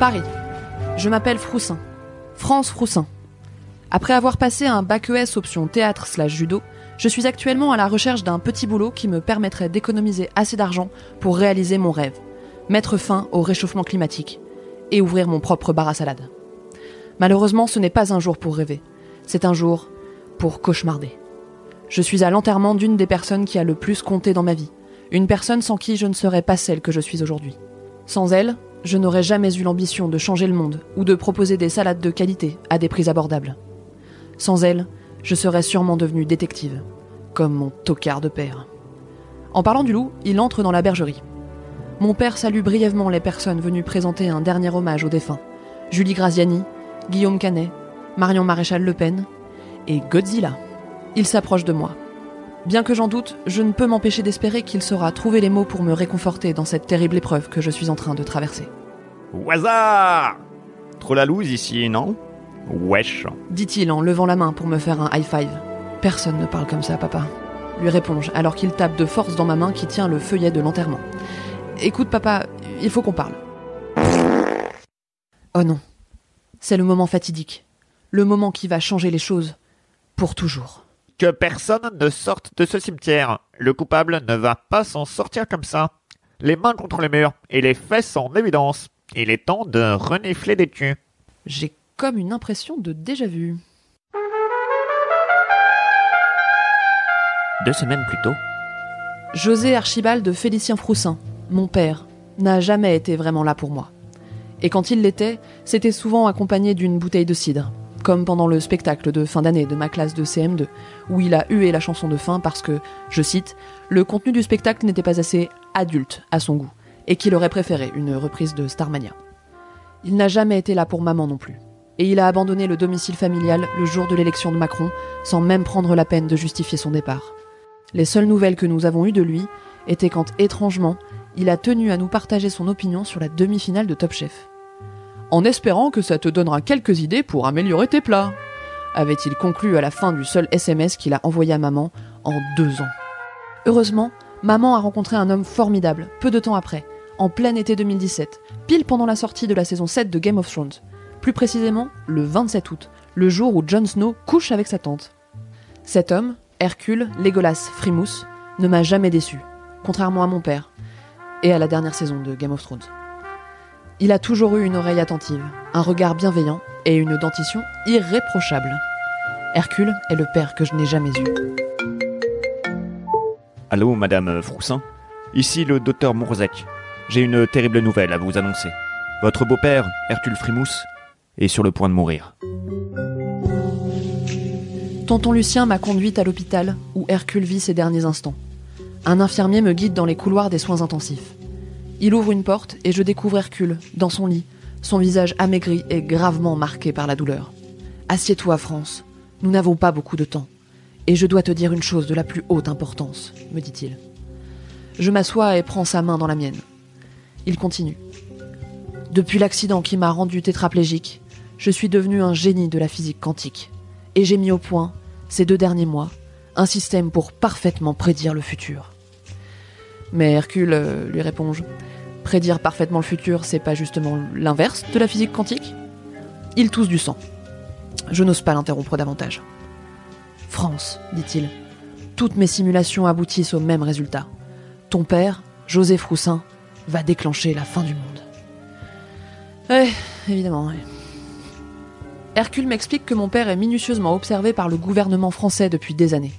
Paris. Je m'appelle Froussin. France Froussin. Après avoir passé un bac ES option théâtre slash judo, je suis actuellement à la recherche d'un petit boulot qui me permettrait d'économiser assez d'argent pour réaliser mon rêve, mettre fin au réchauffement climatique et ouvrir mon propre bar à salade. Malheureusement, ce n'est pas un jour pour rêver, c'est un jour pour cauchemarder. Je suis à l'enterrement d'une des personnes qui a le plus compté dans ma vie, une personne sans qui je ne serais pas celle que je suis aujourd'hui. Sans elle, je n'aurais jamais eu l'ambition de changer le monde ou de proposer des salades de qualité à des prix abordables. Sans elle, je serais sûrement devenu détective, comme mon tocard de père. En parlant du loup, il entre dans la bergerie. Mon père salue brièvement les personnes venues présenter un dernier hommage aux défunts. Julie Graziani, Guillaume Canet, Marion Maréchal Le Pen et Godzilla. Il s'approche de moi. Bien que j'en doute, je ne peux m'empêcher d'espérer qu'il saura trouver les mots pour me réconforter dans cette terrible épreuve que je suis en train de traverser. Hasard Trop la loose ici, non? Wesh. Dit-il en levant la main pour me faire un high five. Personne ne parle comme ça, papa. Lui réponds-je alors qu'il tape de force dans ma main qui tient le feuillet de l'enterrement. Écoute, papa, il faut qu'on parle. Oh non. C'est le moment fatidique. Le moment qui va changer les choses. Pour toujours. Que personne ne sorte de ce cimetière. Le coupable ne va pas s'en sortir comme ça. Les mains contre le mur et les fesses en évidence. Il est temps de renifler des tues. J'ai comme une impression de déjà vu. Deux semaines plus tôt, José Archibald Félicien Froussin, mon père, n'a jamais été vraiment là pour moi. Et quand il l'était, c'était souvent accompagné d'une bouteille de cidre, comme pendant le spectacle de fin d'année de ma classe de CM2, où il a hué la chanson de fin parce que, je cite, le contenu du spectacle n'était pas assez adulte à son goût, et qu'il aurait préféré une reprise de Starmania. Il n'a jamais été là pour maman non plus. Et il a abandonné le domicile familial le jour de l'élection de Macron, sans même prendre la peine de justifier son départ. Les seules nouvelles que nous avons eues de lui étaient quand, étrangement, il a tenu à nous partager son opinion sur la demi-finale de Top Chef. En espérant que ça te donnera quelques idées pour améliorer tes plats, avait-il conclu à la fin du seul SMS qu'il a envoyé à maman en deux ans. Heureusement, maman a rencontré un homme formidable, peu de temps après, en plein été 2017, pile pendant la sortie de la saison 7 de Game of Thrones. Plus précisément, le 27 août, le jour où Jon Snow couche avec sa tante. Cet homme, Hercule Legolas Frimousse, ne m'a jamais déçu, contrairement à mon père, et à la dernière saison de Game of Thrones. Il a toujours eu une oreille attentive, un regard bienveillant et une dentition irréprochable. Hercule est le père que je n'ai jamais eu. Allô, madame Froussin? Ici le docteur Mourzek. J'ai une terrible nouvelle à vous annoncer. Votre beau-père, Hercule Frimousse, est sur le point de mourir. Tonton Lucien m'a conduite à l'hôpital où Hercule vit ses derniers instants. Un infirmier me guide dans les couloirs des soins intensifs. Il ouvre une porte et je découvre Hercule, dans son lit, son visage amaigri et gravement marqué par la douleur. Assieds-toi, France. Nous n'avons pas beaucoup de temps. Et je dois te dire une chose de la plus haute importance, me dit-il. Je m'assois et prends sa main dans la mienne. Il continue. Depuis l'accident qui m'a rendu tétraplégique, je suis devenu un génie de la physique quantique. Et j'ai mis au point, ces deux derniers mois, un système pour parfaitement prédire le futur. Mais Hercule, euh, lui réponds-je, prédire parfaitement le futur, c'est pas justement l'inverse de la physique quantique Il tousse du sang. Je n'ose pas l'interrompre davantage. France, dit-il, toutes mes simulations aboutissent au même résultat. Ton père, José Froussin, va déclencher la fin du monde. Ouais, évidemment. Hercule m'explique que mon père est minutieusement observé par le gouvernement français depuis des années.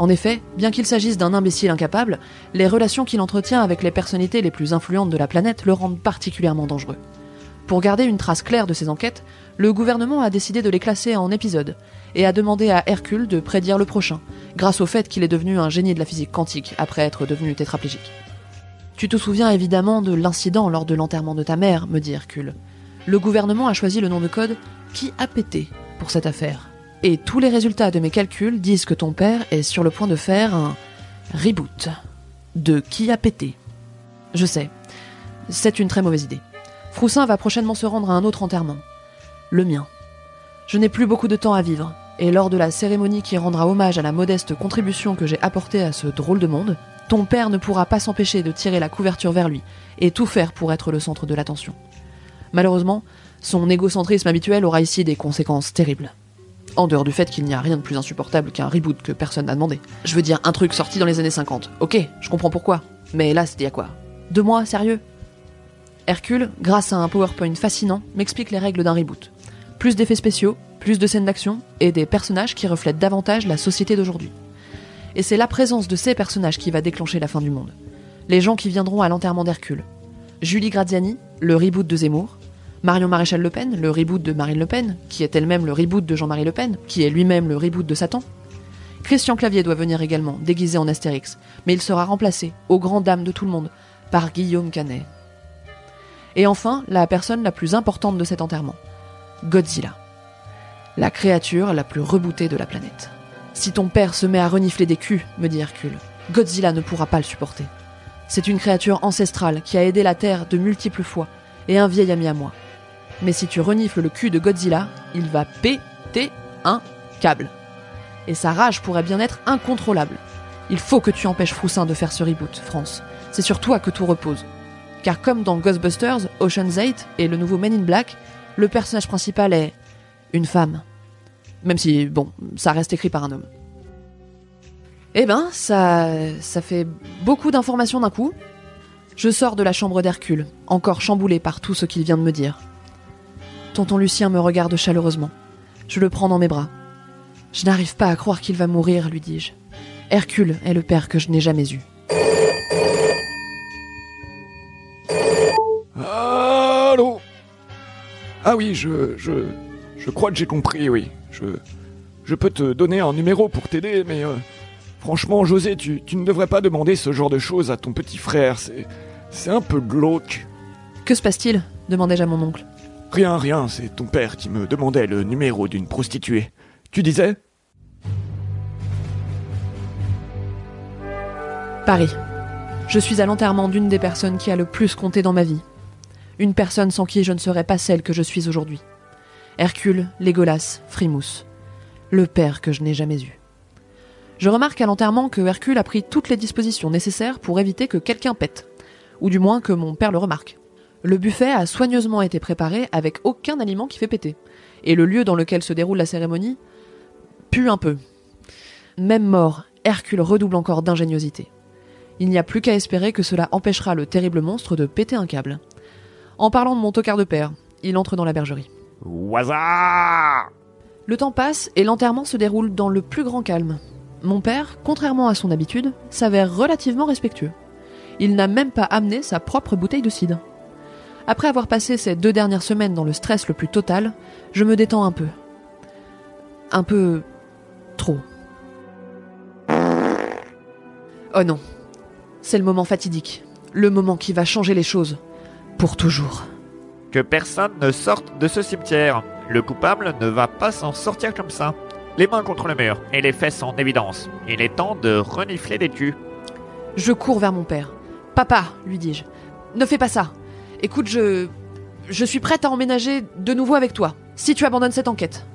En effet, bien qu'il s'agisse d'un imbécile incapable, les relations qu'il entretient avec les personnalités les plus influentes de la planète le rendent particulièrement dangereux. Pour garder une trace claire de ses enquêtes, le gouvernement a décidé de les classer en épisodes et a demandé à Hercule de prédire le prochain, grâce au fait qu'il est devenu un génie de la physique quantique après être devenu tétraplégique. Tu te souviens évidemment de l'incident lors de l'enterrement de ta mère, me dit Hercule. Le gouvernement a choisi le nom de code qui a pété pour cette affaire. Et tous les résultats de mes calculs disent que ton père est sur le point de faire un reboot de qui a pété? Je sais, c'est une très mauvaise idée. Froussin va prochainement se rendre à un autre enterrement. Le mien. Je n'ai plus beaucoup de temps à vivre, et lors de la cérémonie qui rendra hommage à la modeste contribution que j'ai apportée à ce drôle de monde, ton père ne pourra pas s'empêcher de tirer la couverture vers lui et tout faire pour être le centre de l'attention. Malheureusement, son égocentrisme habituel aura ici des conséquences terribles. En dehors du fait qu'il n'y a rien de plus insupportable qu'un reboot que personne n'a demandé. Je veux dire, un truc sorti dans les années 50. Ok, je comprends pourquoi. Mais là, c'était à quoi? Deux mois, sérieux? Hercule, grâce à un PowerPoint fascinant, m'explique les règles d'un reboot. Plus d'effets spéciaux, plus de scènes d'action et des personnages qui reflètent davantage la société d'aujourd'hui. Et c'est la présence de ces personnages qui va déclencher la fin du monde. Les gens qui viendront à l'enterrement d'Hercule. Julie Graziani, le reboot de Zemmour, Marion Maréchal Le Pen, le reboot de Marine Le Pen, qui est elle-même le reboot de Jean-Marie Le Pen, qui est lui-même le reboot de Satan. Christian Clavier doit venir également, déguisé en Astérix, mais il sera remplacé, aux grand dames de tout le monde, par Guillaume Canet. Et enfin, la personne la plus importante de cet enterrement, Godzilla. La créature la plus rebootée de la planète. Si ton père se met à renifler des culs, me dit Hercule, Godzilla ne pourra pas le supporter. C'est une créature ancestrale qui a aidé la Terre de multiples fois, et un vieil ami à moi. Mais si tu renifles le cul de Godzilla, il va péter un câble. Et sa rage pourrait bien être incontrôlable. Il faut que tu empêches Froussin de faire ce reboot, France. C'est sur toi que tout repose. Car comme dans Ghostbusters, Ocean's 8 et le nouveau Men in Black, le personnage principal est une femme. Même si, bon, ça reste écrit par un homme. Eh ben, ça, ça fait beaucoup d'informations d'un coup. Je sors de la chambre d'Hercule, encore chamboulé par tout ce qu'il vient de me dire. Tonton Lucien me regarde chaleureusement. Je le prends dans mes bras. Je n'arrive pas à croire qu'il va mourir, lui dis-je. Hercule est le père que je n'ai jamais eu. Allô? Ah oui, je, je, je crois que j'ai compris, oui. Je, je peux te donner un numéro pour t'aider, mais euh, franchement, José, tu, tu ne devrais pas demander ce genre de choses à ton petit frère. C'est, c'est un peu glauque. Que se passe-t-il? demandai-je à mon oncle. Rien, rien, c'est ton père qui me demandait le numéro d'une prostituée. Tu disais? Paris. Je suis à l'enterrement d'une des personnes qui a le plus compté dans ma vie. Une personne sans qui je ne serais pas celle que je suis aujourd'hui. Hercule, Légolas, Frimousse. Le père que je n'ai jamais eu. Je remarque à l'enterrement que Hercule a pris toutes les dispositions nécessaires pour éviter que quelqu'un pète. Ou du moins que mon père le remarque. Le buffet a soigneusement été préparé avec aucun aliment qui fait péter. Et le lieu dans lequel se déroule la cérémonie pue un peu. Même mort, Hercule redouble encore d'ingéniosité. Il n'y a plus qu'à espérer que cela empêchera le terrible monstre de péter un câble. En parlant de mon tocard de père, il entre dans la bergerie. Waza Le temps passe et l'enterrement se déroule dans le plus grand calme. Mon père, contrairement à son habitude, s'avère relativement respectueux. Il n'a même pas amené sa propre bouteille de cidre. Après avoir passé ces deux dernières semaines dans le stress le plus total, je me détends un peu. Un peu trop. Oh non. C'est le moment fatidique. Le moment qui va changer les choses. Pour toujours. Que personne ne sorte de ce cimetière. Le coupable ne va pas s'en sortir comme ça. Les mains contre le mur et les fesses en évidence. Il est temps de renifler des culs. Je cours vers mon père. Papa, lui dis-je, ne fais pas ça. Écoute, je. Je suis prête à emménager de nouveau avec toi, si tu abandonnes cette enquête.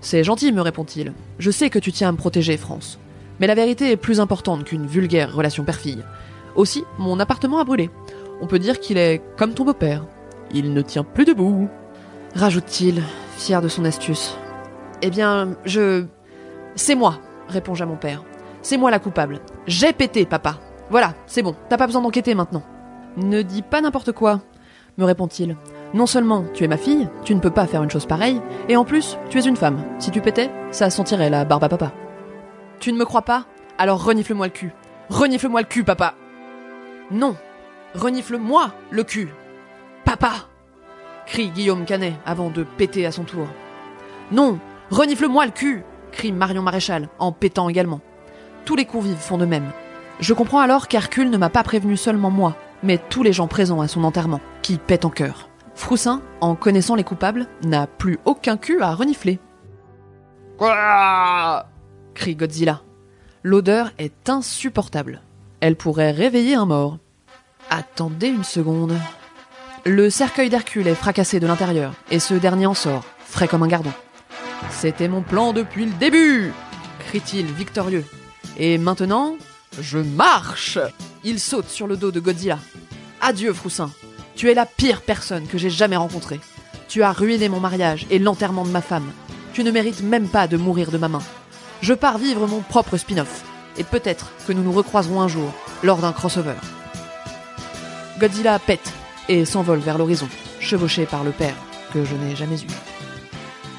C'est gentil, me répond-il. Je sais que tu tiens à me protéger, France. Mais la vérité est plus importante qu'une vulgaire relation père-fille. Aussi, mon appartement a brûlé. On peut dire qu'il est comme ton beau-père. Il ne tient plus debout. Rajoute-t-il, fier de son astuce. Eh bien, je. C'est moi, réponds-je à mon père. C'est moi la coupable. J'ai pété, papa. Voilà, c'est bon, t'as pas besoin d'enquêter maintenant. Ne dis pas n'importe quoi, me répond-il. Non seulement tu es ma fille, tu ne peux pas faire une chose pareille, et en plus, tu es une femme. Si tu pétais, ça sentirait la barbe à papa. Tu ne me crois pas? Alors renifle-moi le cul. Renifle-moi le cul, papa. Non, renifle-moi le cul. Papa crie Guillaume Canet avant de péter à son tour. Non, renifle-moi le cul crie Marion Maréchal en pétant également. Tous les convives font de même. Je comprends alors qu'Hercule ne m'a pas prévenu seulement moi, mais tous les gens présents à son enterrement, qui pètent en cœur. Froussin, en connaissant les coupables, n'a plus aucun cul à renifler. Quoi? crie Godzilla. L'odeur est insupportable. Elle pourrait réveiller un mort. Attendez une seconde. Le cercueil d'Hercule est fracassé de l'intérieur, et ce dernier en sort, frais comme un gardon. C'était mon plan depuis le début crie-t-il victorieux. Et maintenant, je marche Il saute sur le dos de Godzilla. Adieu, Froussin. Tu es la pire personne que j'ai jamais rencontrée. Tu as ruiné mon mariage et l'enterrement de ma femme. Tu ne mérites même pas de mourir de ma main. Je pars vivre mon propre spin-off. Et peut-être que nous nous recroiserons un jour lors d'un crossover. Godzilla pète et s'envole vers l'horizon, chevauché par le père que je n'ai jamais eu.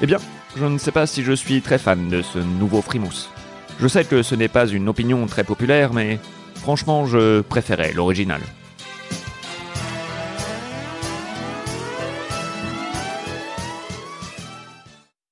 Eh bien, je ne sais pas si je suis très fan de ce nouveau Frimousse. Je sais que ce n'est pas une opinion très populaire, mais franchement, je préférais l'original.